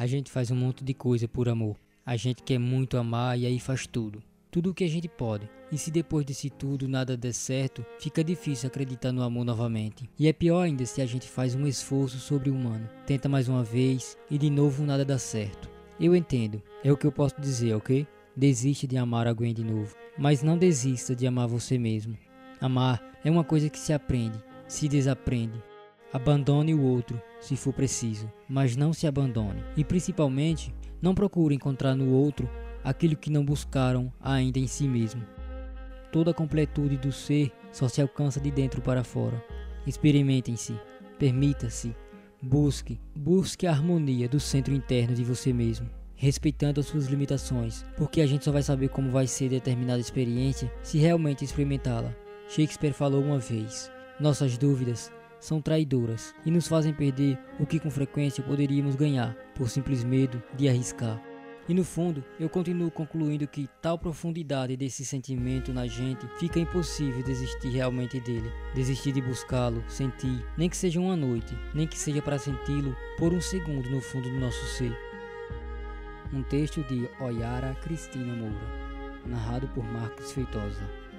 A gente faz um monte de coisa por amor. A gente quer muito amar e aí faz tudo. Tudo o que a gente pode. E se depois desse tudo nada der certo, fica difícil acreditar no amor novamente. E é pior ainda se a gente faz um esforço sobre-humano. Tenta mais uma vez e de novo nada dá certo. Eu entendo, é o que eu posso dizer, ok? Desiste de amar alguém de novo, mas não desista de amar você mesmo. Amar é uma coisa que se aprende, se desaprende. Abandone o outro, se for preciso, mas não se abandone. E principalmente, não procure encontrar no outro aquilo que não buscaram ainda em si mesmo. Toda a completude do ser só se alcança de dentro para fora. Experimentem-se, permita-se, busque, busque a harmonia do centro interno de você mesmo, respeitando as suas limitações, porque a gente só vai saber como vai ser determinada experiência se realmente experimentá-la. Shakespeare falou uma vez: nossas dúvidas são traidoras e nos fazem perder o que com frequência poderíamos ganhar por simples medo de arriscar. E no fundo, eu continuo concluindo que tal profundidade desse sentimento na gente fica impossível desistir realmente dele. Desistir de buscá-lo, sentir, nem que seja uma noite, nem que seja para senti-lo por um segundo no fundo do nosso ser. Um texto de Oyara Cristina Moura, narrado por Marcos Feitosa.